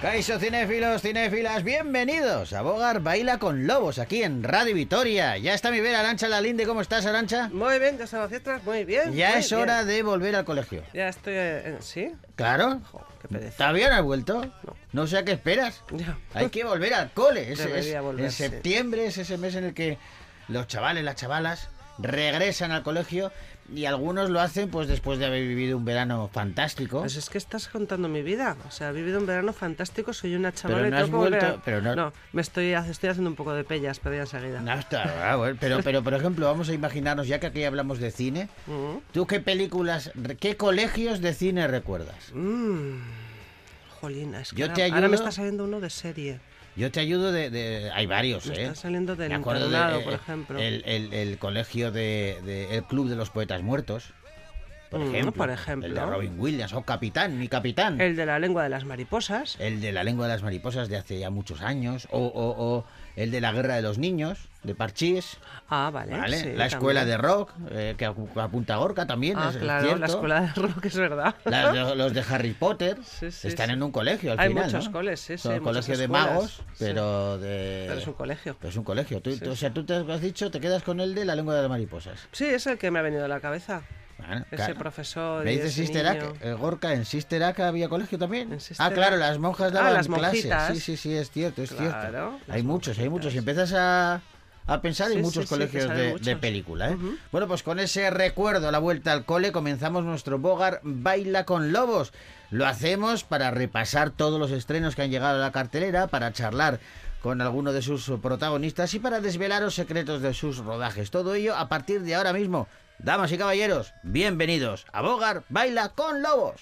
Caiso cinéfilos, cinéfilas, bienvenidos a Bogar Baila con Lobos aquí en Radio Vitoria. Ya está mi vera Arancha Lalinde, ¿cómo estás Arancha? Muy bien, ya están las fiestas, muy bien. Ya muy es bien. hora de volver al colegio. Ya estoy. eh, ¿Sí? Claro. Jo, qué pereza. ¿Todavía no has vuelto? No. No sé a qué esperas. Ya. Hay que volver al cole. Es- es- Debería en septiembre es ese mes en el que los chavales, las chavalas, regresan al colegio y algunos lo hacen pues después de haber vivido un verano fantástico. Pues es que estás contando mi vida. O sea, he vivido un verano fantástico, soy una chavala Pero no has vuelto- pero no- me estoy, estoy haciendo un poco de pellas, pero ya enseguida. No, está, ah, bueno, pero, pero, por ejemplo, vamos a imaginarnos, ya que aquí hablamos de cine, Mm. ¿tú qué películas, qué colegios de cine recuerdas? Mm. Jolina, es que Yo ahora, te ahora me está saliendo uno de serie. Yo te ayudo de... de- hay varios, Me ¿eh? está saliendo del Me acuerdo de, internado, eh, por ejemplo. El, el- el colegio de, de- el Club de los Poetas Muertos, por Mm, ejemplo. por ejemplo. El de Robin Williams, o Capitán, mi Capitán. El de la lengua de las mariposas. El de la lengua de las mariposas de hace ya muchos años. O, o- o el de la guerra de los niños, de Parchís. Ah, vale. ¿vale? sí, la escuela también. de rock, eh, que apu- apunta a Gorka también. Ah, es- claro, cierto. la escuela de rock es verdad. Las los de Harry Potter Sí, sí, están en un colegio al Hay final, muchos ¿no? coles, sí, Son hay colegio de escuelas, magos, pero de... Pero es un colegio. pero es un colegio. Tú- tú- o sea, tú te has dicho, te quedas con el de la lengua de las mariposas. Sí, es el que me ha venido a la cabeza. Bueno, Ese claro. profesor. ¿Me ese Sister Gorka, ¿en Sister había colegio también? Ah, claro, las monjas Ah, daban las clases. Sí, sí, sí, es cierto, es Claro, cierto. Hay muchos, hay muchos. Monjitas. empiezas a, a pensar Sí, sí, muchos sí, colegios de, muchos. de película. ¿eh? Bueno, pues con ese recuerdo a la vuelta al cole comenzamos nuestro Bogar Baila con Lobos. Lo hacemos para repasar todos los estrenos que han llegado a la cartelera, para charlar con alguno de sus protagonistas y para desvelar los secretos de sus rodajes. Todo ello a partir de ahora mismo. Damas y caballeros, bienvenidos a Bogar Baila con Lobos.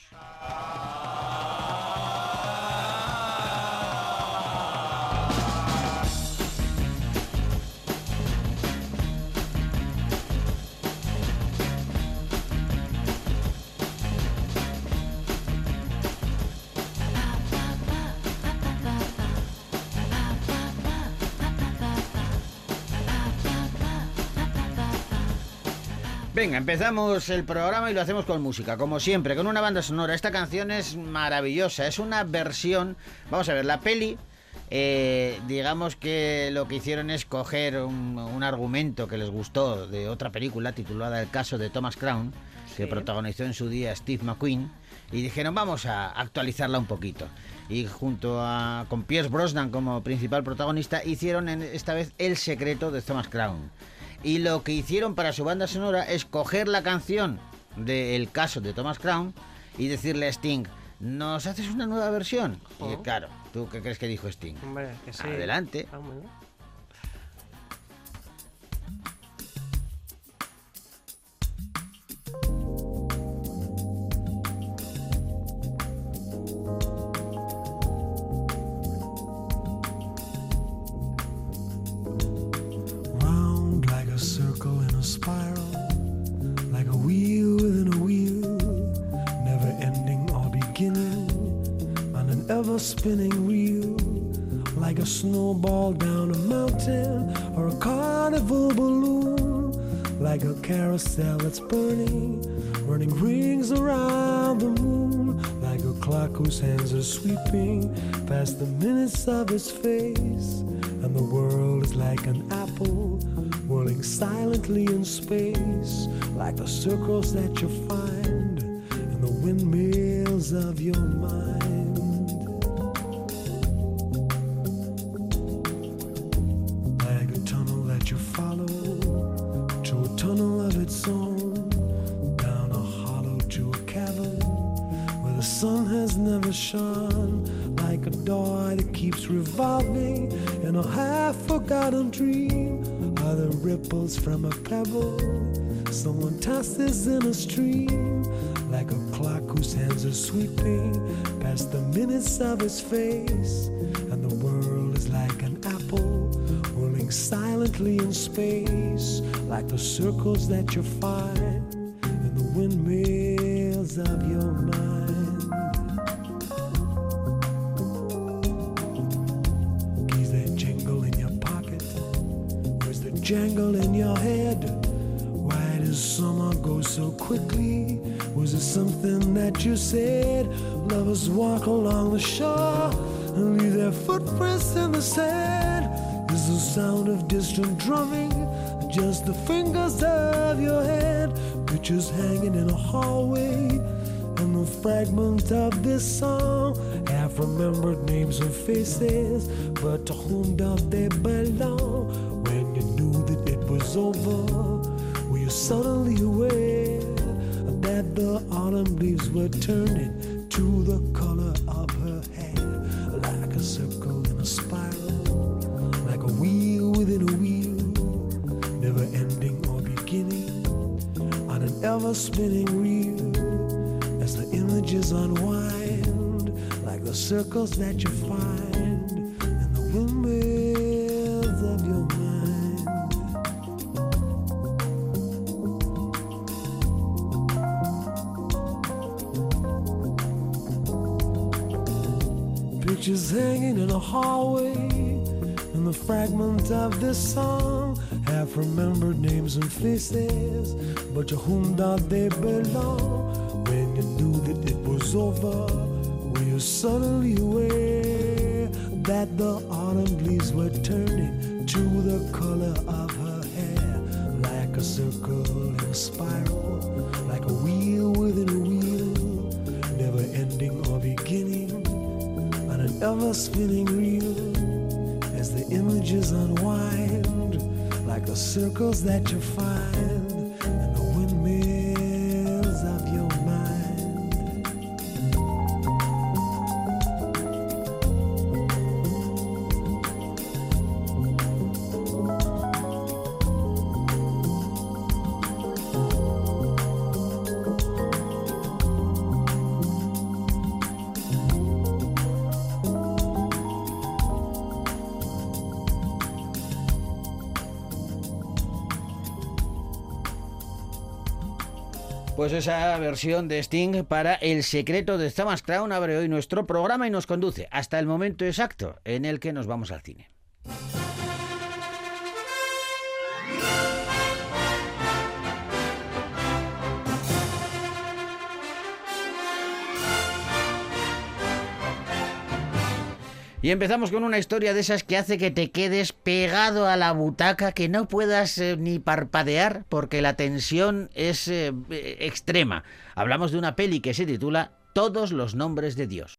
Venga, empezamos el programa y lo hacemos con música, como siempre, con una banda sonora. Esta canción es maravillosa, es una versión. Vamos a ver, la peli, eh, digamos que lo que hicieron es coger un, un argumento que les gustó de otra película titulada El caso de Thomas Crown, que protagonizó en su día Steve McQueen, y dijeron, vamos a actualizarla un poquito. Y junto a con Pierce Brosnan como principal protagonista, hicieron en- esta vez El secreto de Thomas Crown. Y lo que hicieron para su banda sonora es coger la canción del caso de Thomas Crown y decirle a Sting, ¿nos haces una nueva versión? Y Oh. claro, ¿tú qué crees que dijo Sting? Hombre, que sí. Adelante. Ah, that's burning, running rings around the moon, like a clock whose hands are sweeping past the minutes of its face. And the world is like an apple whirling silently in space, like the circles that you find stream, like a clock whose hands are sweeping past the minutes of his face, and the world is like an apple whirling silently in space, like the circles that you find in the windmills of your mind. Keys that jingle in your pocket. Where's the jangle in your head? Summer go so quickly? Was it something that you said? Lovers walk along the shore and leave their footprints in the sand. Is the sound of distant drumming, just the fingers of your hand. Pictures hanging in a hallway, and the fragments of this song. Half remembered names and faces, but to whom do they belong? When you knew that it was over, suddenly aware that the autumn leaves were turning to the color of her hair, like a circle in a spiral, like a wheel within a wheel, never ending or beginning on an ever spinning reel. As the images unwind, like the circles that you find fragment of this song. Have remembered names and faces, but to whom do they belong? When you knew that it was over, were you suddenly aware that the autumn leaves were turning to the color of her hair, like a circle in a spiral, like a wheel within a wheel, never ending or beginning on an ever spinning reel images unwind like the circles that you find esa versión de Sting para El secreto de Thomas Crown abre hoy nuestro programa y nos conduce hasta el momento exacto en el que nos vamos al cine. Y empezamos con una historia de esas que hace que te quedes pegado a la butaca, que no puedas eh, ni parpadear porque la tensión es eh, extrema. Hablamos de una peli que se titula Todos los nombres de Dios.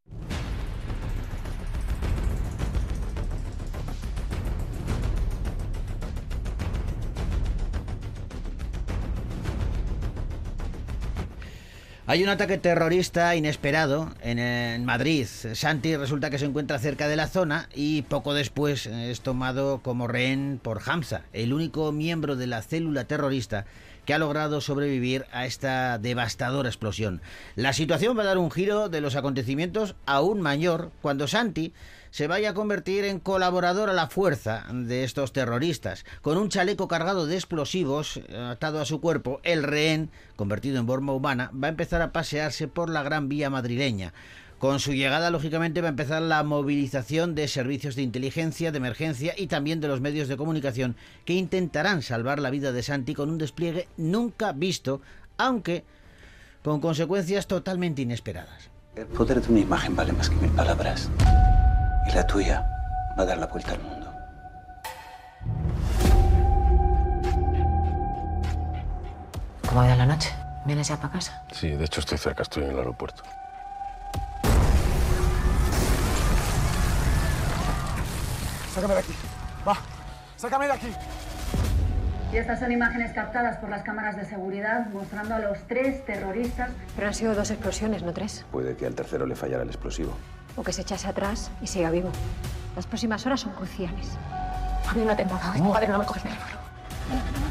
Hay un ataque terrorista inesperado en, Madrid. Santi resulta que se encuentra cerca de la zona y poco después es tomado como rehén por Hamza, el único miembro de la célula terrorista que ha logrado sobrevivir a esta devastadora explosión. La situación va a dar un giro de los acontecimientos aún mayor cuando Santi se vaya a convertir en colaborador a la fuerza de estos terroristas. Con un chaleco cargado de explosivos atado a su cuerpo, el rehén, convertido en forma humana, va a empezar a pasearse por la Gran Vía madrileña. Con su llegada, lógicamente, va a empezar la movilización de servicios de inteligencia, de emergencia y también de los medios de comunicación que intentarán salvar la vida de Santi con un despliegue nunca visto, aunque con consecuencias totalmente inesperadas. El poder de una imagen vale más que mil palabras. Y la tuya va a dar la vuelta al mundo. ¿Cómo ha ido la noche? ¿Vienes ya para casa? Sí, de hecho estoy cerca, estoy en el aeropuerto. Sácame de aquí. Va, sácame de aquí. Y estas son imágenes captadas por las cámaras de seguridad mostrando a los tres terroristas. Pero han sido dos explosiones, no tres. Puede que al tercero le fallara el explosivo. O que se echase atrás y siga vivo. Las próximas horas son cruciales. A mí no te nada. No. Padre, no me coges el teléfono.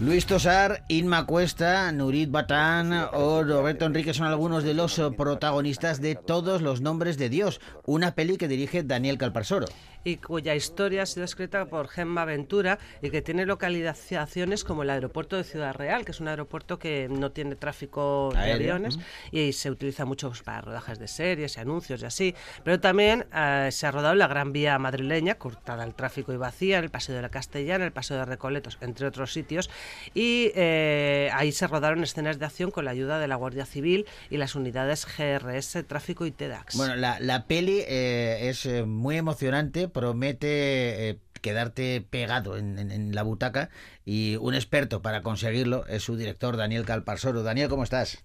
Luis Tosar, Inma Cuesta, Nurit Batán o Roberto Enrique son algunos de los protagonistas de Todos los Nombres de Dios, una peli que dirige Daniel Calparsoro y cuya historia ha sido escrita por Gemma Ventura y que tiene localizaciones como el aeropuerto de Ciudad Real, que es un aeropuerto que no tiene tráfico de Aéreo, aviones y se utiliza mucho pues, para rodajes de series y anuncios y así. Pero también eh, se ha rodado en la Gran Vía madrileña, cortada al tráfico y vacía, en el Paseo de la Castellana, el Paseo de Recoletos, entre otros sitios. Y eh, ahí se rodaron escenas de acción con la ayuda de la Guardia Civil y las unidades GRS, Tráfico y TEDAX. Bueno, la, la peli eh, es eh, muy emocionante, promete quedarte pegado en- en la butaca y un experto para conseguirlo es su director Daniel Calparsoro. Daniel, ¿cómo estás?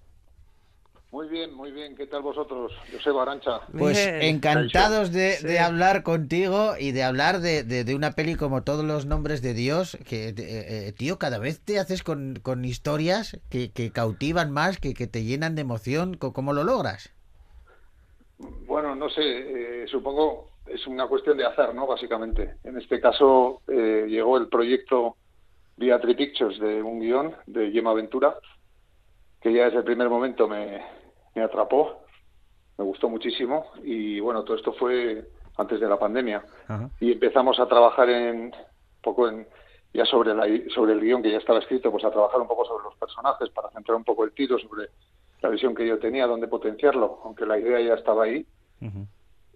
Muy bien, muy bien. ¿Qué tal vosotros? Joseba Arancha. Pues Bien. encantados de, Sí. de hablar contigo y de hablar de, de- de una peli como todos los nombres de Dios, que, eh, eh, tío, cada vez te haces con, con historias que, que cautivan más, que, que te llenan de emoción. ¿Cómo lo logras? Bueno, no sé, eh, supongo es una cuestión de hacer, ¿no? Básicamente. En este caso eh, llegó el proyecto vía Three Pictures de un guion de Gemma Ventura, que ya desde el primer momento me, me atrapó, me gustó muchísimo y bueno, todo esto fue antes de la pandemia Ajá. y empezamos a trabajar en un poco en ya sobre la, sobre el guion que ya estaba escrito, pues a trabajar un poco sobre los personajes para centrar un poco el tiro sobre la visión que yo tenía, dónde potenciarlo, aunque la idea ya estaba ahí.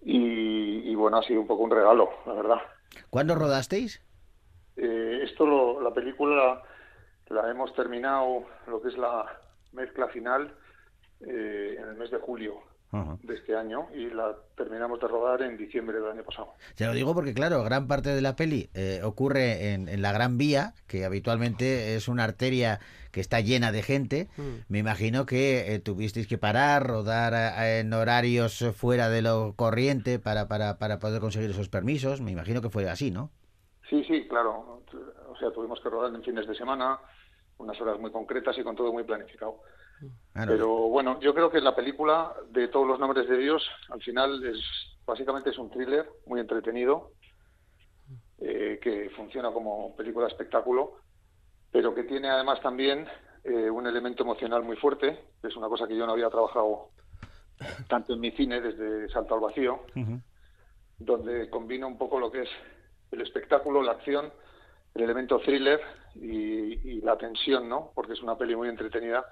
Y, y bueno, ha sido un poco un regalo, la verdad. ¿Cuándo rodasteis? Eh, esto, lo- la película la hemos terminado, lo que es la mezcla final, eh, en el mes de julio de este año y la terminamos de rodar en diciembre del año pasado. Te lo digo porque, claro, gran parte de la peli eh, ocurre en, en la Gran Vía, que habitualmente es una arteria que está llena de gente. Mm. Me imagino que eh, tuvisteis que parar, rodar eh, en horarios fuera de lo corriente para, para, para poder conseguir esos permisos. Me imagino que fue así, ¿no? Sí, sí, claro. O sea, tuvimos que rodar en fines de semana, unas horas muy concretas y con todo muy planificado. Claro. Pero bueno, yo creo que la película de todos los nombres de Dios, al final es básicamente es un thriller muy entretenido eh, que funciona como película espectáculo, pero que tiene además también eh, un elemento emocional muy fuerte, que es una cosa que yo no había trabajado tanto en mi cine desde Salto al Vacío, donde combina un poco lo que es el espectáculo, la acción, el elemento thriller y, y la tensión, ¿no? Porque es una peli muy entretenida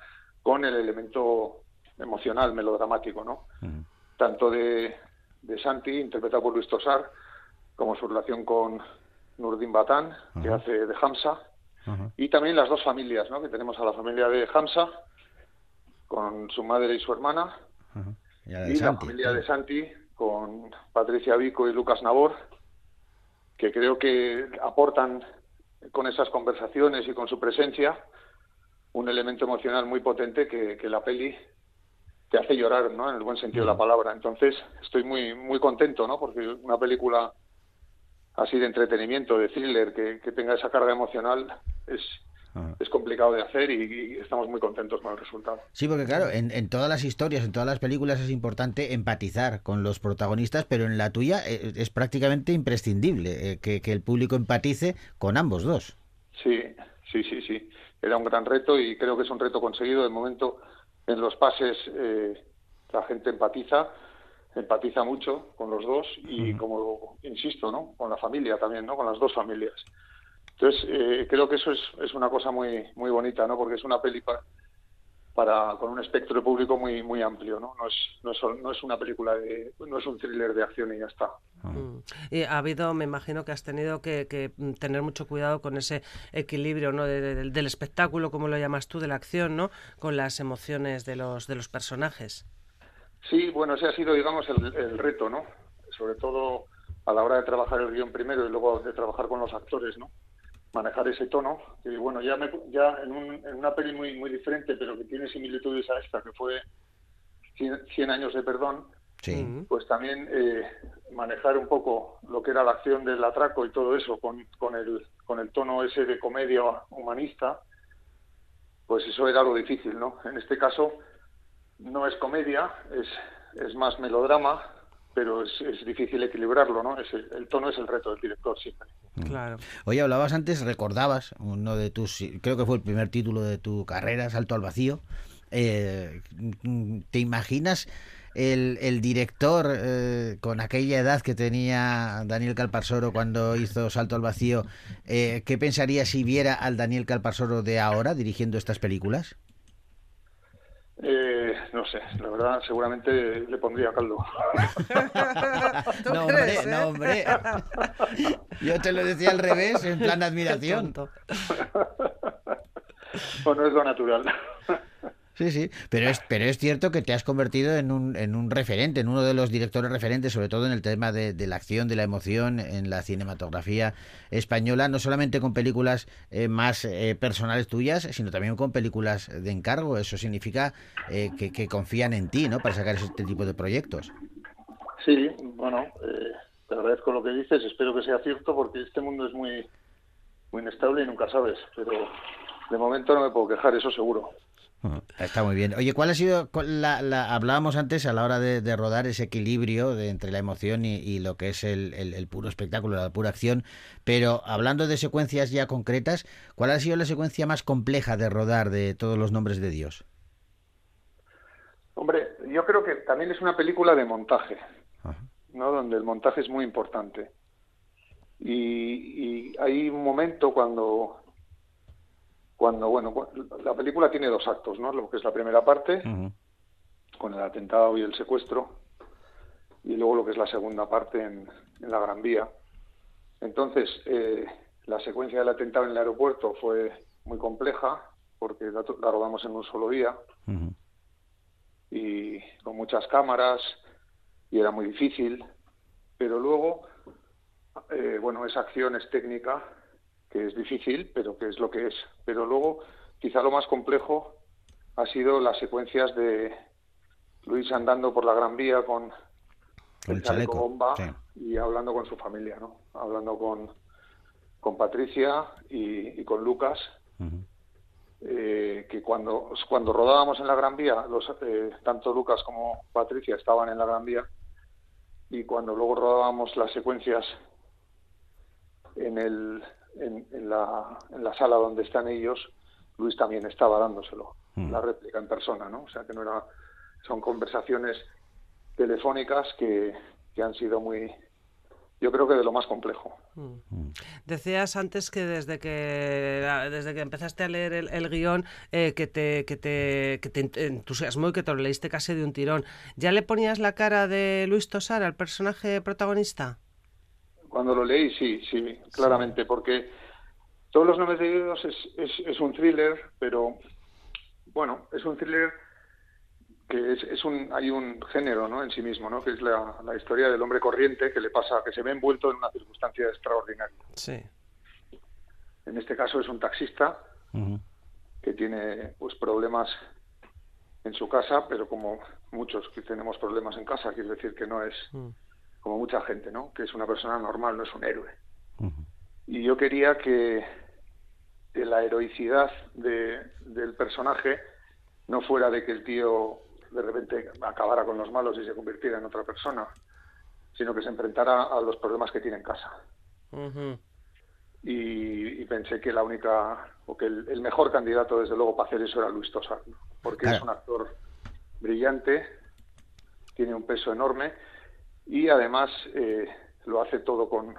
con el elemento emocional, melodramático, ¿no? Tanto de, de Santi, interpretado por Luis Tosar, como su relación con Nurdin Batán, que hace de Hamza, y también las dos familias, ¿no? Que tenemos a la familia de Hamza, con su madre y su hermana. Y la familia de Santi con Patricia Vico y Lucas Nabor, que creo que aportan con esas conversaciones y con su presencia un elemento emocional muy potente que, que la peli te hace llorar, ¿no? En el buen sentido de la palabra. Entonces, estoy muy muy contento, ¿no? Porque una película así de entretenimiento, de thriller, que, que tenga esa carga emocional, es, Ajá. es complicado de hacer y, y estamos muy contentos con el resultado. Sí, porque claro, en, en todas las historias, en todas las películas es importante empatizar con los protagonistas, pero en la tuya eh, es prácticamente imprescindible eh, que, que el público empatice con ambos dos. Sí, sí, sí, sí. Era un gran reto y creo que es un reto conseguido. De momento, en los pases, eh, la gente empatiza, empatiza mucho con los dos y, como insisto, ¿no? Con la familia también, ¿no? Con las dos familias. Entonces, eh, creo que eso es, es una cosa muy muy bonita, ¿no? Porque es una peli pa- para con un espectro de público muy muy amplio, ¿no? No es no es, no es una película de no es un thriller de acción y ya está. Mm. Y ha habido, me imagino que has tenido que, que, tener mucho cuidado con ese equilibrio ¿no? de- de- del- del espectáculo, como lo llamas tú, de la acción, ¿no? con las emociones de los, de los personajes. Sí, bueno, ese ha sido, digamos, el, el reto, ¿no? Sobre todo a la hora de trabajar el guion primero y luego de trabajar con los actores, ¿no? Manejar ese tono, que bueno, ya, me, ya en, un- en una peli muy, muy diferente, pero que tiene similitudes a esta, que fue 100, 100 años de perdón, Sí. Pues también eh, manejar un poco lo que era la acción del atraco y todo eso con, con, el, con el tono ese de comedia humanista, pues eso era lo difícil, ¿no? En este caso no es comedia, es, es más melodrama, pero es, es difícil equilibrarlo, ¿no? Es el, el tono es el reto del director siempre. Claro. Oye, hablabas antes, recordabas uno de tus, creo que fue el primer título de tu carrera, Salto al Vacío. Eh, ¿Te imaginas el, el director eh, con aquella edad que tenía Daniel Calparsoro cuando hizo Salto al Vacío? eh, ¿Qué pensaría si viera al Daniel Calparsoro de ahora dirigiendo estas películas? Eh, no sé, la verdad seguramente le pondría caldo. ¿Tú no, crees, hombre, eh? no, hombre. Yo te lo decía al revés, en plan de admiración. tonto. o no es lo natural. Sí, sí, pero es, pero es cierto que te has convertido en un, en un referente, en uno de los directores referentes, sobre todo en el tema de, la acción, de la emoción, en la cinematografía española, no solamente con películas eh, más eh, personales tuyas, sino también con películas de encargo. Eso significa eh, que, que, confían en ti, ¿no? Para sacar este tipo de proyectos. Sí, bueno, te agradezco lo que dices, espero que sea cierto, porque este mundo es muy, muy inestable y nunca sabes, pero de momento no me puedo quejar, eso seguro. Está muy bien. Oye, ¿cuál ha sido, la, la, hablábamos antes a la hora de, de rodar ese equilibrio de, entre la emoción y, y lo que es el, el, el, puro espectáculo, la pura acción, pero hablando de secuencias ya concretas, ¿cuál ha sido la secuencia más compleja de rodar de todos los nombres de Dios? Hombre, yo creo que también es una película de montaje, Ajá. ¿no? Donde el montaje es muy importante. Y, y hay un momento cuando cuando, bueno, la película tiene dos actos, ¿no? Lo que es la primera parte, uh -huh. con el atentado y el secuestro, y luego lo que es la segunda parte en, en la Gran Vía. Entonces, eh, la secuencia del atentado en el aeropuerto fue muy compleja, porque la, la rodamos en un solo día, uh -huh. y con muchas cámaras, y era muy difícil, pero luego, eh, bueno, esa acción es técnica, que es difícil, pero que es lo que es. Pero luego, quizá lo más complejo ha sido las secuencias de Luis andando por la Gran Vía con el, el chaleco bomba sí. y hablando con su familia, ¿no? Hablando con, con Patricia y, y con Lucas. Uh -huh. eh, que cuando, cuando rodábamos en la Gran Vía, los, eh, tanto Lucas como Patricia estaban en la Gran Vía, y cuando luego rodábamos las secuencias en el, en, en, la, en la sala donde están ellos, Luis también estaba dándoselo, mm. la réplica en persona, ¿no? O sea que no era, son conversaciones telefónicas que, que han sido muy, yo creo que de lo más complejo. Mm. Decías antes que desde que desde que empezaste a leer el, el guion eh, que, te, que, te, que te entusiasmó y que te lo leíste casi de un tirón. ¿Ya le ponías la cara de Luis Tosar al personaje protagonista? Cuando lo leí, sí, sí, claramente, sí. porque todos los nombres de Dios es, es, es, un thriller, pero bueno, es un thriller que es, es, un hay un género ¿no? en sí mismo, ¿no? que es la, la, historia del hombre corriente que le pasa, que se ve envuelto en una circunstancia extraordinaria. Sí. En este caso es un taxista uh -huh. que tiene pues problemas en su casa, pero como muchos que tenemos problemas en casa, quiere decir que no es uh -huh como mucha gente, ¿no? Que es una persona normal, no es un héroe. Uh -huh. Y yo quería que la heroicidad de, del personaje no fuera de que el tío de repente acabara con los malos y se convirtiera en otra persona, sino que se enfrentara a los problemas que tiene en casa. Uh -huh. y, y, pensé que la única, o que el, el, mejor candidato, desde luego, para hacer eso era Luis Tosar, ¿no? porque claro. es un actor brillante, tiene un peso enorme y además eh, lo hace todo con,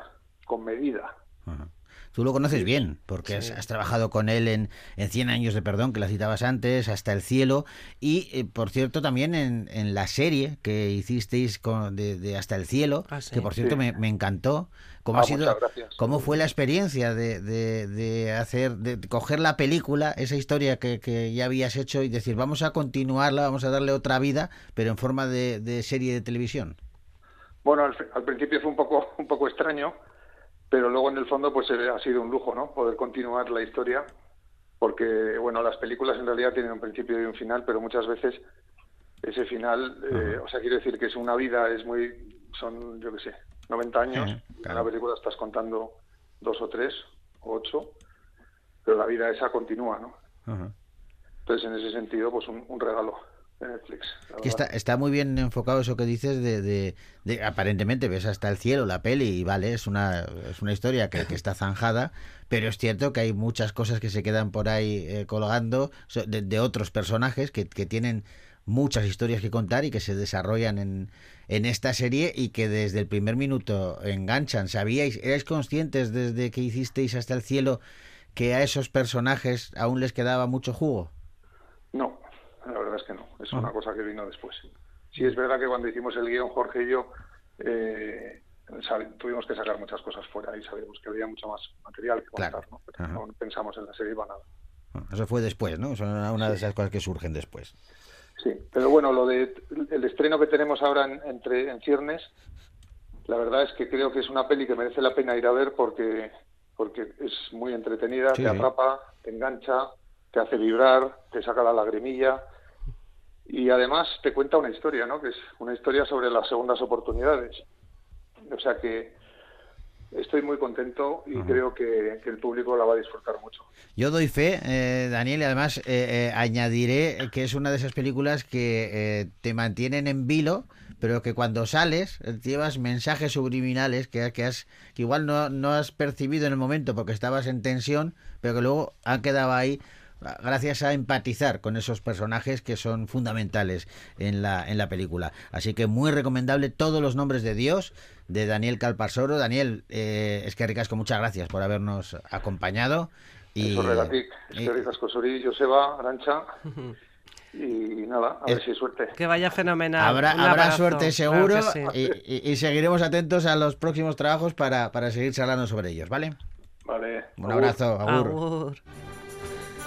con medida. Uh -huh. Tú lo conoces bien, porque sí. has, has, trabajado con él en, en 100 años de perdón, que la citabas antes, hasta el cielo, y eh, por cierto también en, en, la serie que hicisteis con, de, de, Hasta el cielo, ah, sí. que por cierto sí. me, me, encantó. ¿Cómo, ah, ha sido, ¿Cómo fue la experiencia de, de, de, hacer, de coger la película, esa historia que, que, ya habías hecho y decir, vamos a continuarla, vamos a darle otra vida, pero en forma de, de serie de televisión? Bueno, al, al, principio fue un poco, un poco extraño, pero luego en el fondo pues eh, ha sido un lujo, ¿no? Poder continuar la historia, porque, bueno, las películas en realidad tienen un principio y un final, pero muchas veces ese final, eh, o sea, quiero decir que es una vida, es muy, son, yo qué sé, 90 años, claro. en la película estás contando dos o tres, o ocho, pero la vida esa continúa, ¿no? Uh -huh. Entonces, en ese sentido, pues un, un regalo de Netflix. Que está, está muy bien enfocado eso que dices de, de, de, aparentemente ves hasta el cielo la peli y vale, es una, es una historia que, que está zanjada, pero es cierto que hay muchas cosas que se quedan por ahí eh, colgando de, de, otros personajes que, que tienen muchas historias que contar y que se desarrollan en, en esta serie y que desde el primer minuto enganchan. ¿Sabíais, erais conscientes desde que hicisteis hasta el cielo que a esos personajes aún les quedaba mucho jugo? La verdad es que no, es una cosa que vino después. Sí, es verdad que cuando hicimos el guion, Jorge y yo, eh, tuvimos que sacar muchas cosas fuera y sabíamos que había mucho más material que contar, claro. ¿no? Pero no pensamos en la serie para nada. Eso fue después, ¿no? Son una de esas cosas que surgen después. Sí, pero bueno, lo de el estreno que tenemos ahora en, entre en ciernes, la verdad es que creo que es una peli que merece la pena ir a ver porque porque es muy entretenida, Sí, te sí. atrapa, te engancha, te hace vibrar, te saca la lagrimilla y además te cuenta una historia, ¿no? Que es una historia sobre las segundas oportunidades. O sea que estoy muy contento y creo que, que el público la va a disfrutar mucho. Yo doy fe, eh, Daniel, y además eh, eh, añadiré que es una de esas películas que eh, te mantienen en vilo, pero que cuando sales llevas mensajes subliminales que, que, has, que igual no, no has percibido en el momento porque estabas en tensión, pero que luego han quedado ahí ah, gracias a empatizar con esos personajes que son fundamentales en la, en la película. Así que muy recomendable todos los nombres de Dios de Daniel Calparsoro. Daniel, eh, es que ricasco, muchas gracias por habernos acompañado. Y, Eso asko zuri, Joseba, Arantxa, y nada, a ver Es- si hay suerte. Que vaya fenomenal. Habrá, suerte seguro que sí. y, y- y seguiremos atentos a los próximos trabajos para, para seguir charlando sobre ellos, ¿vale? Vale. Un agur. abrazo, agur. Agur.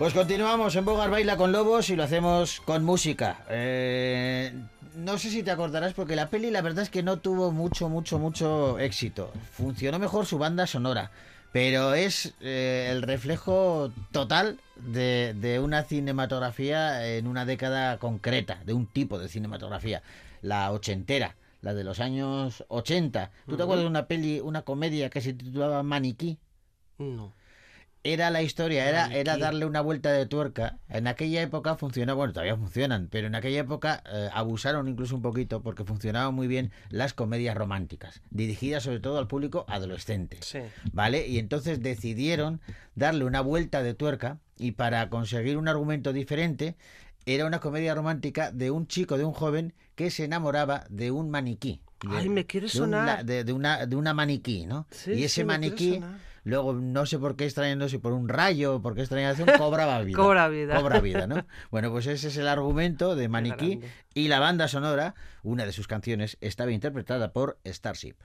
Pues continuamos en Bogar Baila con Lobos y lo hacemos con música. Eh, no sé si te acordarás porque la peli la verdad es que no tuvo mucho, mucho, mucho éxito. Funcionó mejor su banda sonora, pero es eh, el reflejo total de, de una cinematografía en una década concreta, de un tipo de cinematografía, la ochentera. La de los años 80. ¿Tú te acuerdas de una peli, una comedia que se titulaba Maniquí? No. Era la historia, era, era darle una vuelta de tuerca. En aquella época funcionaba, bueno, todavía funcionan, pero en aquella época eh, abusaron incluso un poquito porque funcionaban muy bien las comedias románticas, dirigidas sobre todo al público adolescente. Sí. ¿Vale? Y entonces decidieron darle una vuelta de tuerca y para conseguir un argumento diferente era una comedia romántica de un chico, de un joven que se enamoraba de un maniquí. De- Ay, me quiere de un sonar. de, de una, de una maniquí, ¿no? Sí, y ese maniquí. Luego no sé por qué extrañándose por un rayo o por qué extrañación, cobraba vida. Cobra vida. Cobra vida, ¿no? Bueno, pues ese es el argumento de Maniquí y la banda sonora, una de sus canciones, estaba interpretada por Starship.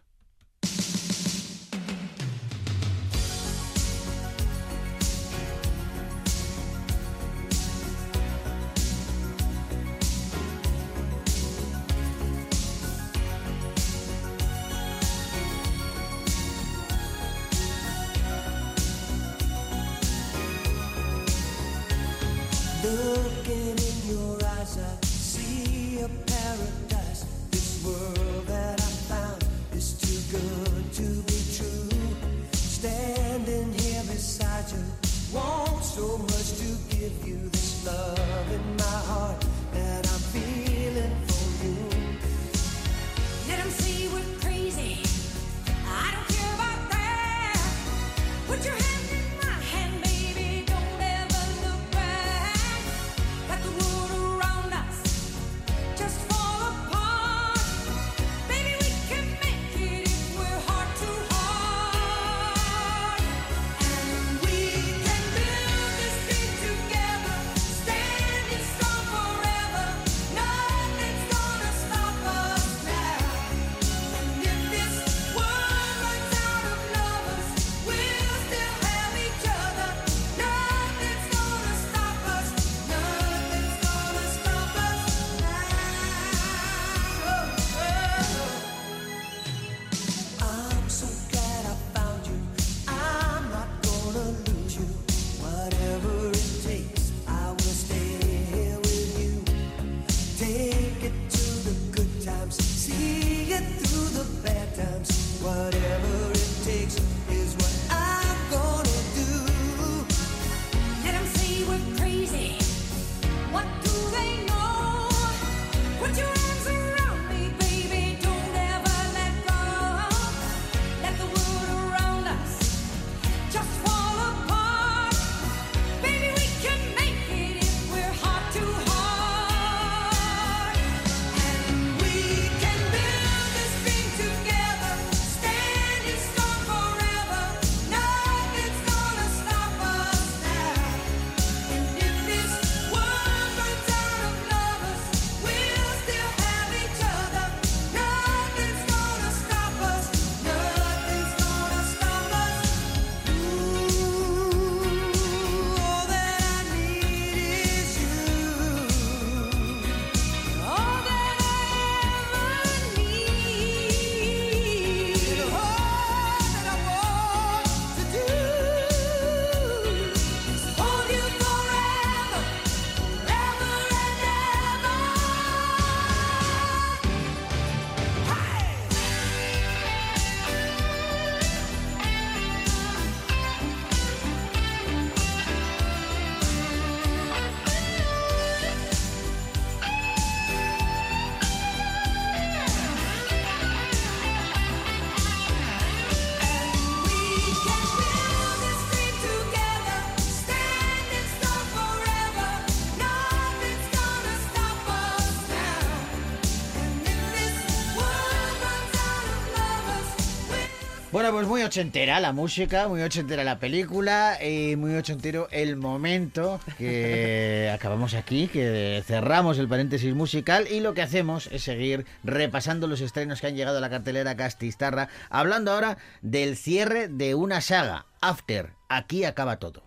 Bueno, pues muy ochentera la música, muy ochentera la película y muy ochentero el momento que acabamos aquí, que cerramos el paréntesis musical y lo que hacemos es seguir repasando los estrenos que han llegado a la cartelera Castistarra, hablando ahora del cierre de una saga, After, aquí acaba todo.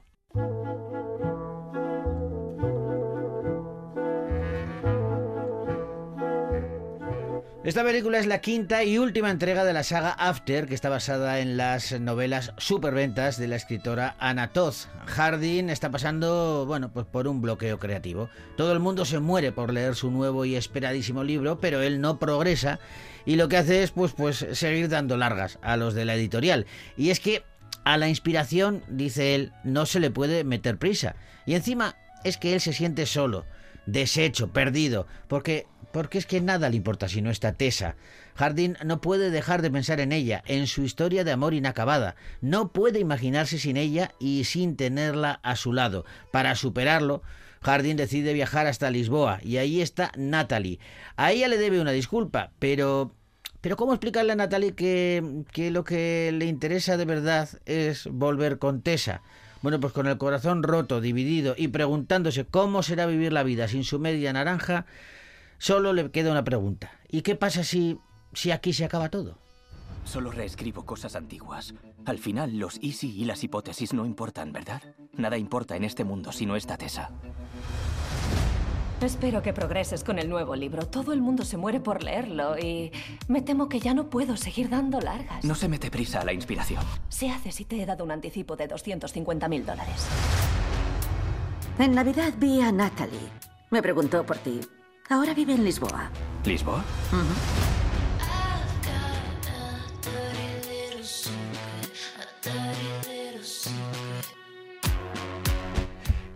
Esta película es la quinta y última entrega de la saga After, que está basada en las novelas superventas de la escritora Anna Toth. Hardin está pasando, bueno, pues por un bloqueo creativo. Todo el mundo se muere por leer su nuevo y esperadísimo libro, pero él no progresa y lo que hace es, pues, pues seguir dando largas a los de la editorial. Y es que a la inspiración, dice él, no se le puede meter prisa. Y encima es que él se siente solo, deshecho, perdido, porque porque es que nada le importa si no está Tessa. Hardin no puede dejar de pensar en ella, en su historia de amor inacabada. No puede imaginarse sin ella y sin tenerla a su lado. Para superarlo, Hardin decide viajar hasta Lisboa y ahí está Natalie. A ella le debe una disculpa, pero pero ¿cómo explicarle a Natalie que, que lo que le interesa de verdad es volver con Tessa? Bueno, pues con el corazón roto, dividido y preguntándose cómo será vivir la vida sin su media naranja, solo le queda una pregunta. ¿Y qué pasa si, si aquí se acaba todo? Solo reescribo cosas antiguas. Al final, los easy y las hipótesis no importan, ¿verdad? Nada importa en este mundo si no está Tessa. Espero que progreses con el nuevo libro. Todo el mundo se muere por leerlo y me temo que ya no puedo seguir dando largas. No se mete prisa a la inspiración. Se hace si te he dado un anticipo de 250 mil dólares. En Navidad vi a Natalie. Me preguntó por ti. Ahora vive en Lisboa. ¿Lisboa?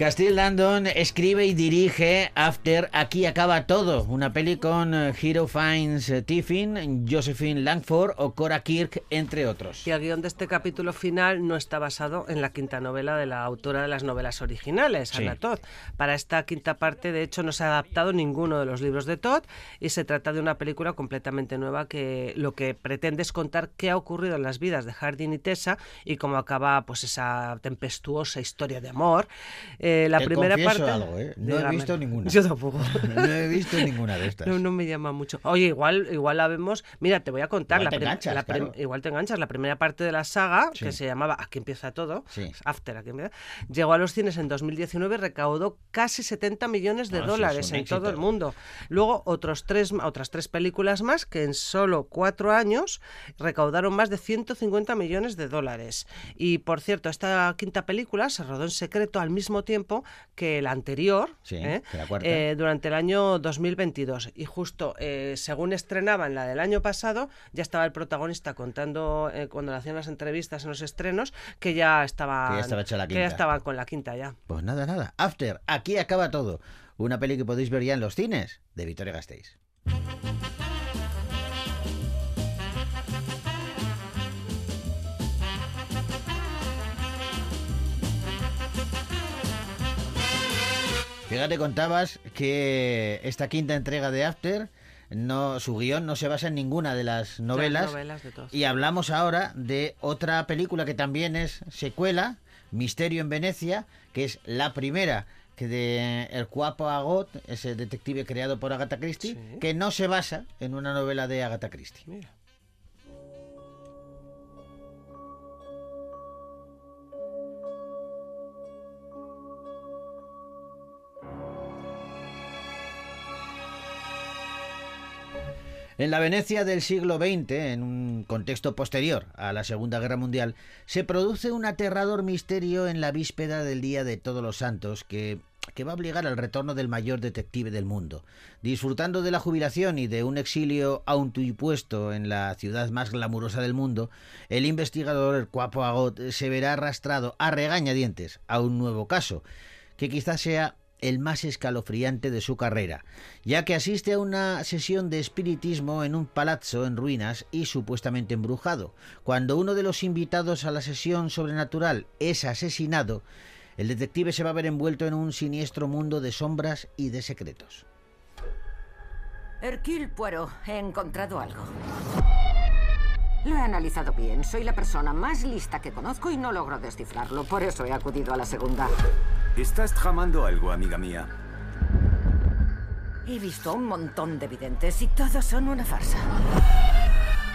Castile Landon escribe y dirige After Aquí acaba todo, una peli con eh, Hero Fiennes eh, Tiffin, Josephine Langford o Cora Kirk, entre otros. Y el guion de este capítulo final no está basado en la quinta novela de la autora de las novelas originales, Sí. Anna Todd. Para esta quinta parte, de hecho, no se ha adaptado ninguno de los libros de Todd y se trata de una película completamente nueva que lo que pretende es contar qué ha ocurrido en las vidas de Hardin y Tessa y cómo acaba pues esa tempestuosa historia de amor. Eh, la Te primera parte. algo, ¿eh? No he visto ninguna. Yo tampoco. No he visto ninguna de estas. No, no me llama mucho. Oye, igual, igual la vemos. Mira, te voy a contar. Igual la te enganchas, la claro. Igual te enganchas. La primera parte de la saga, Sí. que se llamaba Aquí empieza todo, Sí. After, aquí empieza, llegó a los cines en 2019 y recaudó casi 70 millones de Ah, dólares en todo el mundo. Luego, otros tres, otras tres películas más que en solo cuatro años recaudaron más de 150 millones de dólares. Y por cierto, esta quinta película se rodó en secreto al mismo tiempo que la anterior, Sí, ¿eh? que la cuarta. Eh, durante el año 2022. Y justo eh, según estrenaban la del año pasado, ya estaba el protagonista contando eh, cuando le hacían las entrevistas en los estrenos que ya estaba, Que ya estaba hecha la que ya estaban con la quinta ya. Pues nada, nada. After, aquí acaba todo. Una peli que podéis ver ya en los cines de Victoria Gasteiz. Fíjate, contabas que esta quinta entrega de After, no, su guion no se basa en ninguna de las novelas. novelas de. Y hablamos ahora de otra película que también es secuela, Misterio en Venecia, que es la primera que de El Cuapo Agot, ese detective creado por Agatha Christie, Sí. que no se basa en una novela de Agatha Christie. Mira. En la Venecia del siglo XX, en un contexto posterior a la Segunda Guerra Mundial, se produce un aterrador misterio en la víspera del Día de Todos los Santos que, que va a obligar al retorno del mayor detective del mundo. Disfrutando de la jubilación y de un exilio autoimpuesto en la ciudad más glamurosa del mundo, el investigador, el Cuapo Agot, se verá arrastrado a regañadientes a un nuevo caso, que quizás sea el más escalofriante de su carrera, ya que asiste a una sesión de espiritismo en un palazzo en ruinas y supuestamente embrujado. Cuando uno de los invitados a la sesión sobrenatural es asesinado, el detective se va a ver envuelto en un siniestro mundo de sombras y de secretos. Hercule Poirot, he encontrado algo. Lo he analizado bien. Soy la persona más lista que conozco y no logro descifrarlo. Por eso he acudido a la segunda. Estás tramando algo, amiga mía. He visto un montón de videntes y todos son una farsa.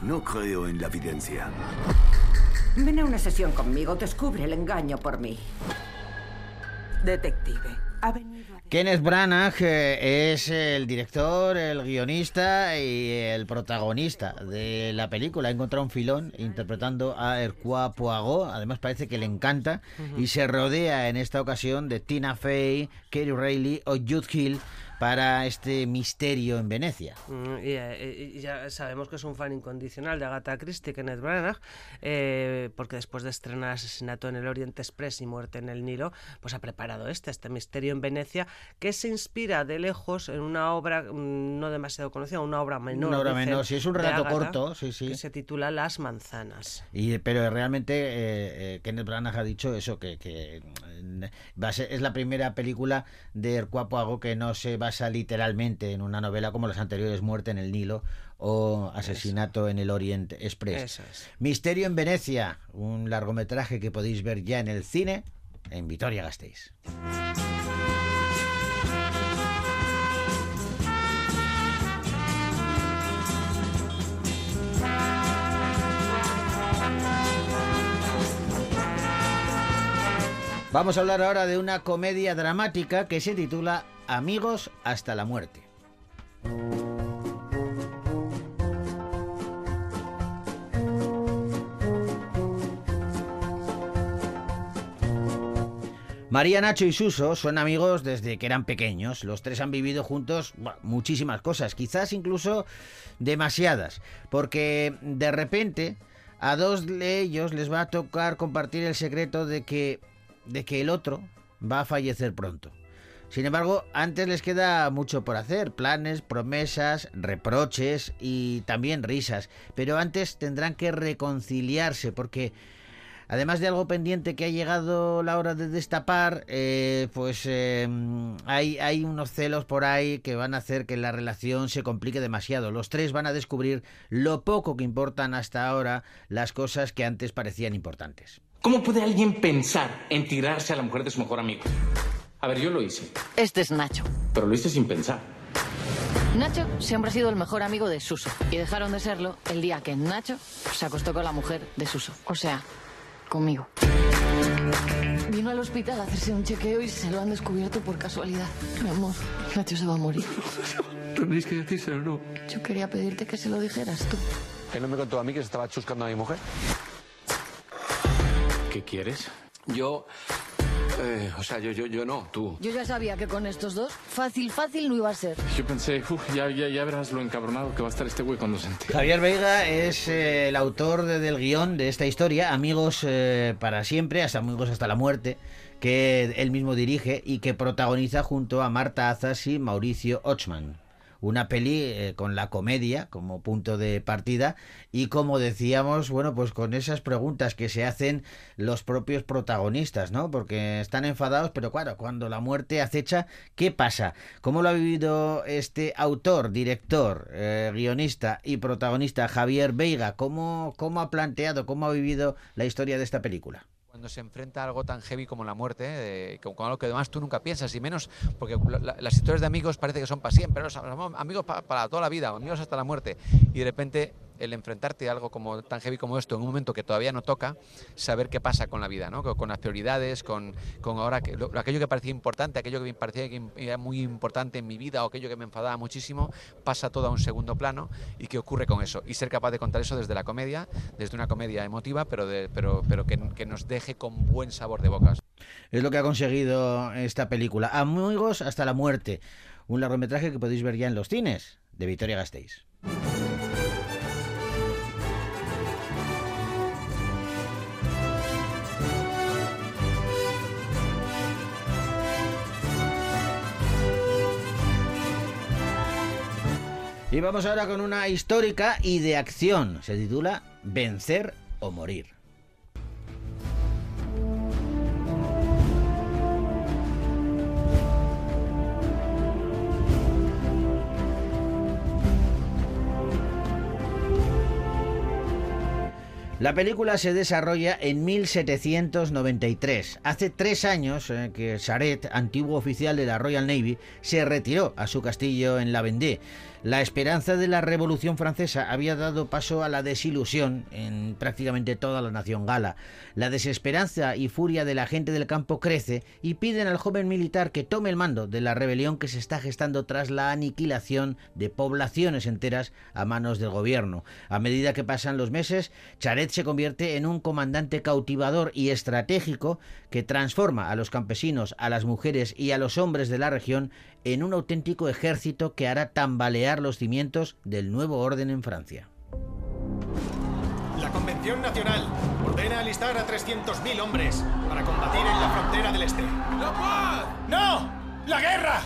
No creo en la evidencia. Ven a una sesión conmigo, descubre el engaño por mí. Detective, ha venido. Kenneth Branagh es el director, el guionista y el protagonista de la película. Ha encontrado un filón interpretando a Hercule Poirot. Además parece que le encanta y se rodea en esta ocasión de Tina Fey, Katie Reilly o Jude Hill para este misterio en Venecia. Mm, Y, eh, ya sabemos que es un fan incondicional de Agatha Christie, Kenneth Branagh, eh, porque después de estrenar Asesinato en el Oriente Express y Muerte en el Nilo, pues ha preparado este, este misterio en Venecia, que se inspira de lejos en una obra mm, no demasiado conocida, una obra menor. Una obra dicen, menor, sí, es un relato Agatha, corto, sí, sí. Que se titula Las manzanas. Y, pero realmente eh, Kenneth Branagh ha dicho eso, que, que, mm, va a ser- es la primera película de Hercule Poirot que no se basa literalmente en una novela como las anteriores Muerte en el Nilo o Asesinato en el Oriente Express. Es. Misterio en Venecia, un largometraje que podéis ver ya en el cine en Vitoria Gasteiz. Vamos a hablar ahora de una comedia dramática que se titula Amigos hasta la muerte. María, Nacho y Suso son amigos desde que eran pequeños. Los tres han vivido juntos muchísimas cosas, quizás incluso demasiadas, porque de repente a dos de ellos les va a tocar compartir el secreto de que, de que el otro va a fallecer pronto. Sin embargo, antes les queda mucho por hacer, planes, promesas, reproches y también risas. Pero antes tendrán que reconciliarse porque Además de algo pendiente que ha llegado la hora de destapar, eh, pues eh, hay, hay unos celos por ahí que van a hacer que la relación se complique demasiado. Los tres van a descubrir lo poco que importan hasta ahora las cosas que antes parecían importantes. ¿Cómo puede alguien pensar en tirarse a la mujer de su mejor amigo? A ver, yo lo hice, Este es Nacho. pero lo hice sin pensar. Nacho siempre ha sido el mejor amigo de Suso. Y dejaron de serlo el día que Nacho se acostó con la mujer de Suso. O sea, conmigo. Vino al hospital a hacerse un chequeo y se lo han descubierto por casualidad. Mi amor, Nacho se va a morir. Tenéis que decírselo, ¿no? Yo quería pedirte que se lo dijeras tú. Él no me contó a mí que se estaba chuscando a mi mujer. ¿Qué quieres? Yo... eh, o sea, yo, yo, yo no, tú. Yo ya sabía que con estos dos, fácil, fácil no iba a ser. Yo pensé, "Uf, ya, ya, ya verás lo encabronado que va a estar este güey cuando se entere. Javier Veiga es eh, el autor de- del guion de esta historia, Amigos eh, para siempre, hasta Amigos hasta la muerte, que él mismo dirige y que protagoniza junto a Marta Azas y Mauricio Ochman. Una peli eh, con la comedia como punto de partida y como decíamos, bueno, pues con esas preguntas que se hacen los propios protagonistas, ¿no? Porque están enfadados, pero claro, cuando la muerte acecha, ¿qué pasa? ¿Cómo lo ha vivido este autor, director, eh, guionista y protagonista Javier Veiga? ¿Cómo, ¿Cómo ha planteado, cómo ha vivido la historia de esta película? Cuando se enfrenta a algo tan heavy como la muerte, eh, con, algo que además tú nunca piensas, y menos porque la- la- las historias de amigos parece que son para siempre, somos amigos pa- para toda la vida, amigos hasta la muerte, y de repente el enfrentarte a algo como tan heavy como esto en un momento que todavía no toca, saber qué pasa con la vida, ¿no? con, las prioridades, con, con ahora que, lo- aquello que parecía importante, aquello que me parecía que era muy importante en mi vida o aquello que me enfadaba muchísimo, pasa todo a un segundo plano y qué ocurre con eso. Y ser capaz de contar eso desde la comedia, desde una comedia emotiva, pero, pero, pero que, que nos deje con buen sabor de boca. Es lo que ha conseguido esta película. Amigos hasta la muerte. Un largometraje que podéis ver ya en los cines de Victoria Gasteiz. Y vamos ahora con una histórica y de acción. Se titula Vencer o morir. La película se desarrolla en 1793. Hace tres años eh, que Charet, antiguo oficial de la Royal Navy, se retiró a su castillo en La Vendée. La esperanza de la Revolución Francesa había dado paso a la desilusión en prácticamente toda la nación gala. La desesperanza y furia de la gente del campo crece y piden al joven militar que tome el mando de la rebelión que se está gestando tras la aniquilación de poblaciones enteras a manos del gobierno. A medida que pasan los meses, Charet se convierte en un comandante cautivador y estratégico que transforma a los campesinos, a las mujeres y a los hombres de la región en un auténtico ejército que hará tambalear los cimientos del nuevo orden en Francia. La Convención Nacional ordena alistar a 300.000 hombres para combatir en la frontera del este. ¡La paz! ¡No! ¡La guerra!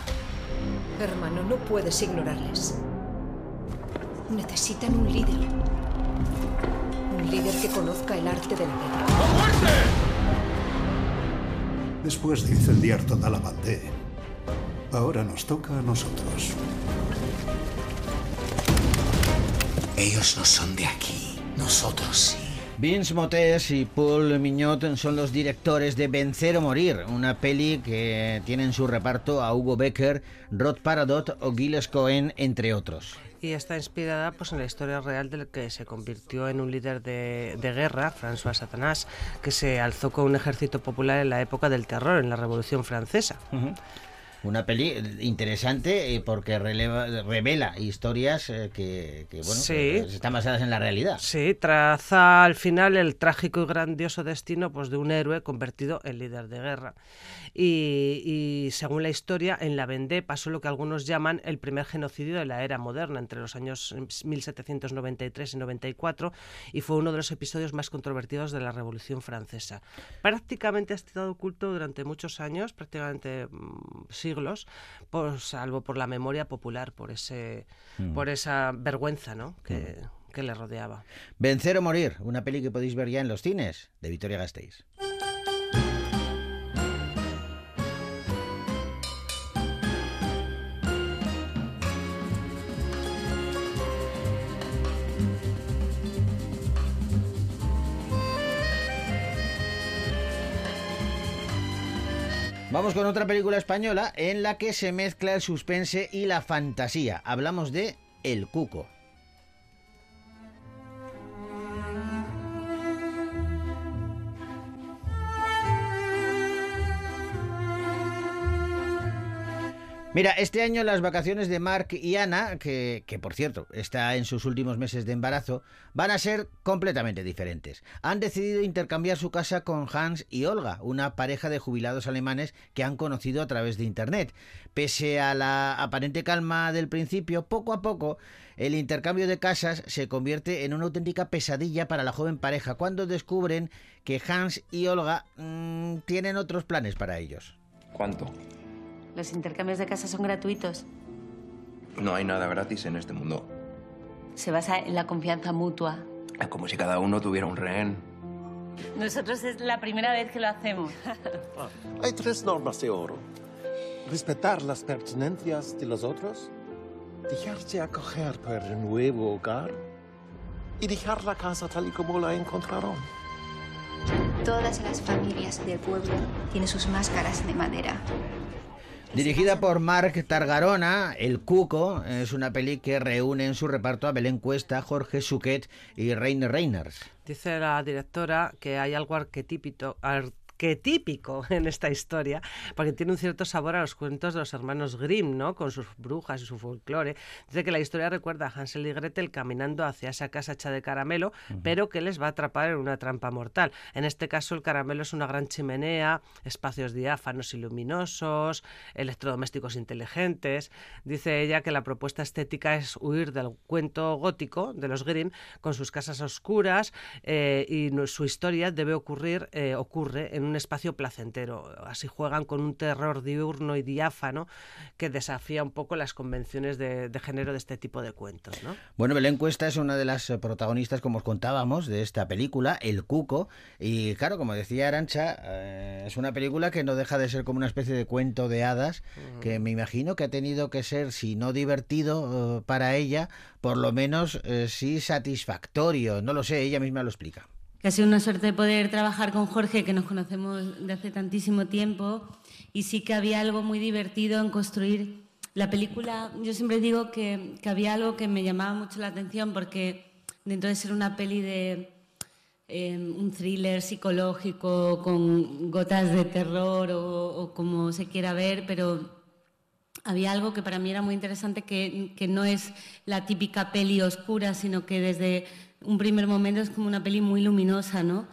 Hermano, no puedes ignorarles. Necesitan un líder. Un líder que conozca el arte de la guerra. Después de incendiar toda la Vendée, ahora nos toca a nosotros. Ellos no son de aquí, nosotros sí. Vince Motés y Paul Mignot son los directores de Vencer o Morir, una peli que tiene en su reparto a Hugo Becker, Rod Paradot o Gilles Cohen, entre otros. Y está inspirada pues, en la historia real del que se convirtió en un líder de, de guerra, François Satanás, que se alzó con un ejército popular en la época del terror, en la Revolución Francesa. Una peli interesante eh, porque releva- revela historias eh, que, que, bueno, Sí. que están basadas en la realidad. Sí, traza al final el trágico y grandioso destino pues, de un héroe convertido en líder de guerra. Y, y según la historia, en la Vendée pasó lo que algunos llaman el primer genocidio de la era moderna, entre los años 1793 y 94, y fue uno de los episodios más controvertidos de la Revolución Francesa. Prácticamente ha estado oculto durante muchos años, prácticamente mm, siglos, por, salvo por la memoria popular, por, ese, Mm. por esa vergüenza ¿no? que, que le rodeaba. Vencer o Morir, una peli que podéis ver ya en los cines, de Victoria Gasteiz. Vamos con otra película española en la que se mezcla el suspense y la fantasía. Hablamos de El Cuco. Mira, este año las vacaciones de Mark y Ana, que, por cierto está en sus últimos meses de embarazo, van a ser completamente diferentes. Han decidido intercambiar su casa con Hans y Olga, una pareja de jubilados alemanes que han conocido a través de Internet. Pese a la aparente calma del principio, poco a poco el intercambio de casas se convierte en una auténtica pesadilla para la joven pareja cuando descubren que Hans y Olga mm, tienen otros planes para ellos. ¿Cuánto? Los intercambios de casa son gratuitos. No hay nada gratis en este mundo. Se basa en la confianza mutua. Es como si cada uno tuviera un rehén. Nosotros es la primera vez que lo hacemos. Hay tres normas de oro. Respetar las pertenencias de los otros, dejarse acoger por el nuevo hogar y dejar la casa tal y como la encontraron. Todas las familias del pueblo tienen sus máscaras de madera. Dirigida por Marc Targarona, El Cuco es una peli que reúne en su reparto a Belén Cuesta, Jorge Suquet y Reine Reiners. Dice la directora que hay algo arquetípico, arquetípico en esta historia, porque tiene un cierto sabor a los cuentos de los hermanos Grimm, ¿no? Con sus brujas y su folclore. Dice que la historia recuerda a Hansel y Gretel caminando hacia esa casa hecha de caramelo, pero que les va a atrapar en una trampa mortal. En este caso, el caramelo es una gran chimenea, espacios diáfanos y luminosos, electrodomésticos inteligentes. Dice ella que la propuesta estética es huir del cuento gótico de los Grimm con sus casas oscuras eh, y su historia debe ocurrir, eh, ocurre en un espacio placentero. Así juegan con un terror diurno y diáfano que desafía un poco las convenciones de, de género de este tipo de cuentos. ¿no? Bueno, Belén Cuesta es una de las protagonistas, como os contábamos, de esta película, El Cuco. Y claro, como decía Arancha, eh, es una película que no deja de ser como una especie de cuento de hadas, que me imagino que ha tenido que ser, si no divertido eh, para ella, por lo menos eh, sí satisfactorio. No lo sé, ella misma lo explica. Que ha sido una suerte poder trabajar con Jorge, que nos conocemos de hace tantísimo tiempo, y sí que había algo muy divertido en construir la película. Yo siempre digo que, que había algo que me llamaba mucho la atención porque dentro de ser una peli de eh, un thriller psicológico con gotas de terror o, o como se quiera ver, pero había algo que para mí era muy interesante, que, que no es la típica peli oscura, sino que desde un primer momento es como una peli muy luminosa, ¿no?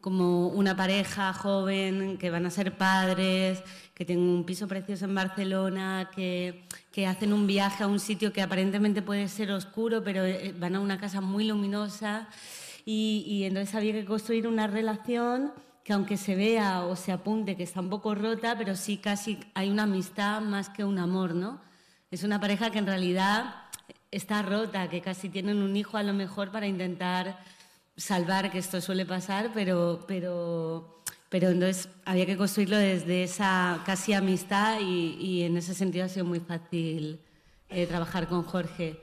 Como una pareja joven que van a ser padres, que tienen un piso precioso en Barcelona, que, que hacen un viaje a un sitio que aparentemente puede ser oscuro, pero eh, van a una casa muy luminosa. Y, y entonces había que construir una relación que aunque se vea o se apunte que está un poco rota, pero sí casi hay una amistad más que un amor, ¿no? Es una pareja que en realidad está rota, que casi tienen un hijo a lo mejor para intentar salvar, que esto suele pasar, pero, pero, pero entonces había que construirlo desde esa casi amistad y, y en ese sentido ha sido muy fácil eh, trabajar con Jorge.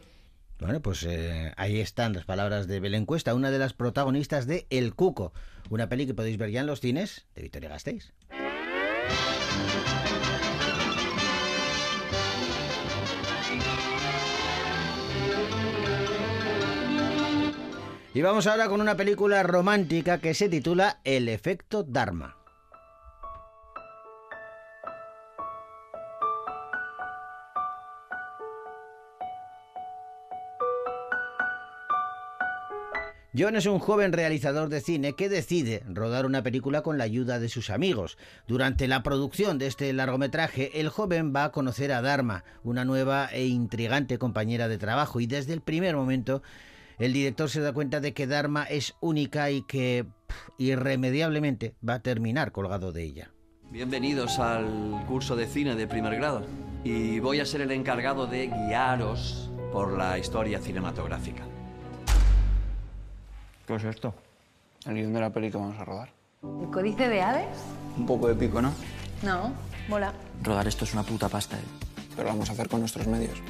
Bueno, pues eh, ahí están las palabras de Belén Cuesta, una de las protagonistas de El Cuco, una peli que podéis ver ya en los cines de Victoria Gasteiz. Y vamos ahora con una película romántica que se titula El efecto Dharma. John es un joven realizador de cine que decide rodar una película con la ayuda de sus amigos. Durante la producción de este largometraje, el joven va a conocer a Dharma, una nueva e intrigante compañera de trabajo, y desde el primer momento el director se da cuenta de que Dharma es única y que pff, irremediablemente va a terminar colgado de ella. Bienvenidos al curso de cine de primer grado. Y voy a ser el encargado de guiaros por la historia cinematográfica. ¿Qué es esto? El guion de la peli que vamos a rodar. ¿El códice de Hades? Un poco épico, ¿no? No, mola. Rodar esto es una puta pasta, ¿eh? Pero lo vamos a hacer con nuestros medios.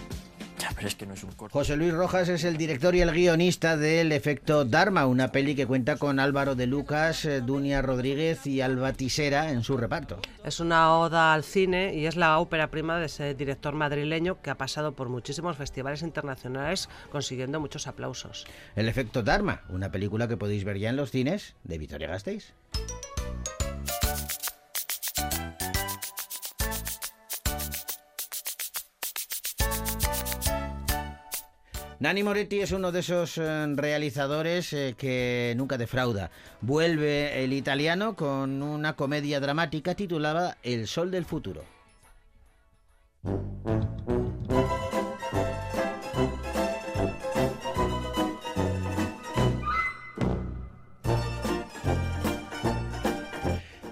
Ya, pero es que no es un corto. José Luis Rojas es el director y el guionista del Efecto Dharma, una peli que cuenta con Álvaro de Lucas, eh, Dunia Rodríguez y Alba Tisera en su reparto. Es una oda al cine y es la ópera prima de ese director madrileño que ha pasado por muchísimos festivales internacionales consiguiendo muchos aplausos. El Efecto Dharma, una película que podéis ver ya en los cines de Vitoria Gasteiz. Nani Moretti es uno de esos eh, realizadores eh, que nunca defrauda. Vuelve el italiano con una comedia dramática titulada El Sol del Futuro.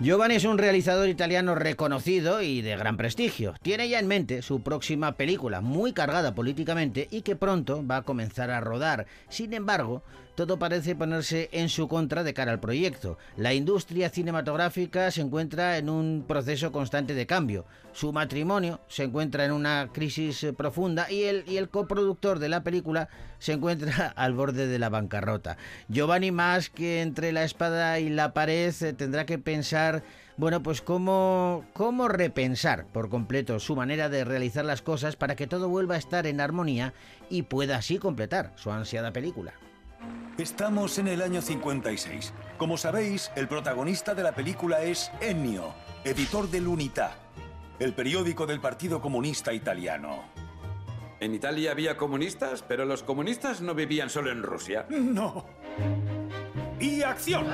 Giovanni es un realizador italiano reconocido y de gran prestigio. Tiene ya en mente su próxima película, muy cargada políticamente y que pronto va a comenzar a rodar. Sin embargo, todo parece ponerse en su contra de cara al proyecto. La industria cinematográfica se encuentra en un proceso constante de cambio. Su matrimonio se encuentra en una crisis eh, profunda y el, coproductor de la película se encuentra al borde de la bancarrota. Giovanni, más que entre la espada y la pared, eh, tendrá que pensar bueno, pues cómo repensar por completo su manera de realizar las cosas para que todo vuelva a estar en armonía y pueda así completar su ansiada película. Estamos en el año 56. Como sabéis, el protagonista de la película es Ennio, editor del Unità, el periódico del Partido Comunista Italiano. En Italia había comunistas, pero los comunistas no vivían solo en Rusia. No. Y acción.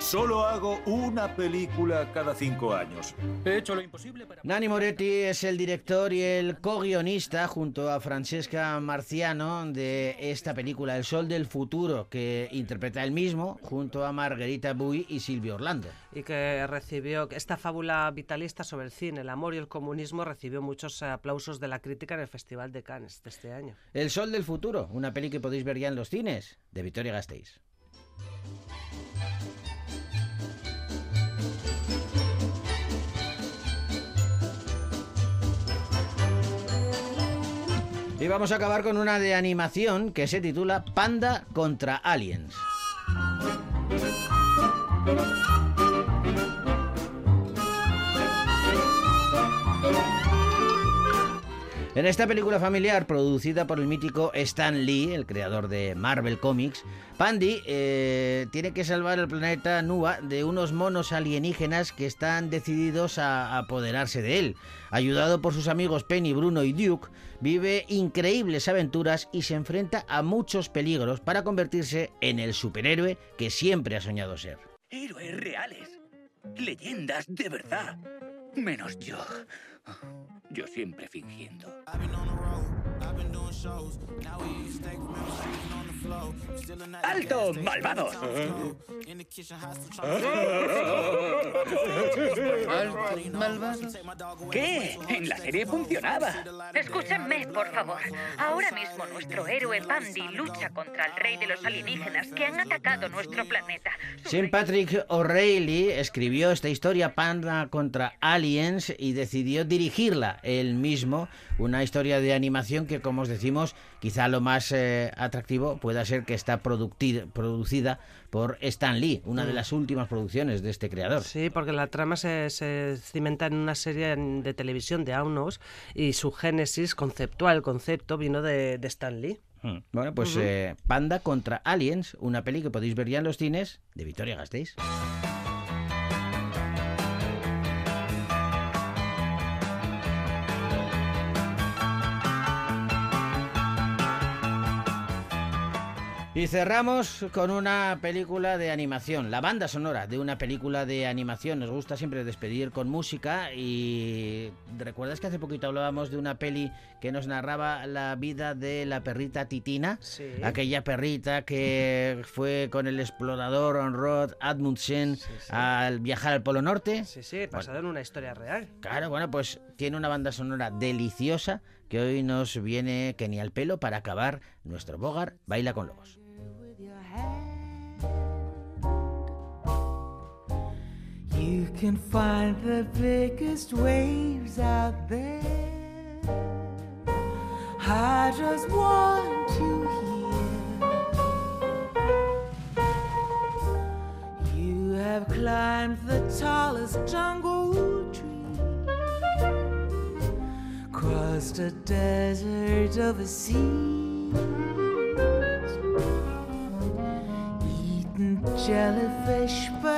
Solo hago una película cada cinco años. He hecho lo imposible para... Nani Moretti es el director y el co-guionista junto a Francesca Marciano de esta película El Sol del Futuro que interpreta él mismo junto a Margarita Bui y Silvio Orlando. Y que recibió esta fábula vitalista sobre el cine, el amor y el comunismo recibió muchos aplausos de la crítica en el Festival de Cannes de este año. El Sol del Futuro, una peli que podéis ver ya en los cines de Victoria Gasteiz. Y vamos a acabar con una de animación que se titula Panda contra Aliens. En esta película familiar, producida por el mítico Stan Lee, el creador de Marvel Comics, Pandy eh, tiene que salvar el planeta Nua de unos monos alienígenas que están decididos a apoderarse de él. Ayudado por sus amigos Penny, Bruno y Duke, vive increíbles aventuras y se enfrenta a muchos peligros para convertirse en el superhéroe que siempre ha soñado ser. Héroes reales. Leyendas de verdad. Menos yo. Yo siempre fingiendo. ¡Alto, malvados! malvados? ¿Qué? En la serie funcionaba. Escúchenme, por favor. Ahora mismo nuestro héroe Pandy lucha contra el rey de los alienígenas que han atacado nuestro planeta. St. Patrick O'Reilly escribió esta historia Panda contra Aliens y decidió dirigirla él mismo. Una historia de animación que, como os decimos, quizá lo más eh, atractivo pueda ser que está producida por Stan Lee, una de mm. las últimas producciones de este creador. Sí, porque la trama se, cimenta en una serie de televisión de Aunos y su génesis conceptual, concepto, vino de, Stan Lee. Mm. Bueno, pues eh, Panda contra Aliens, una peli que podéis ver ya en los cines de Victoria Gasteiz. Y cerramos con una película de animación, la banda sonora de una película de animación. Nos gusta siempre despedir con música y recuerdas que hace poquito hablábamos de una peli que nos narraba la vida de la perrita Titina, aquella perrita que fue con el explorador On-Road Admundsen al viajar al Polo Norte. Sí, sí, basado en una historia real. Claro, bueno, pues tiene una banda sonora deliciosa que hoy nos viene que ni al pelo para acabar nuestro Bogar Baila con Lobos. You can find the biggest waves out there. I just want you here. You have climbed the tallest jungle tree, crossed a desert of a sea, eaten jellyfish, but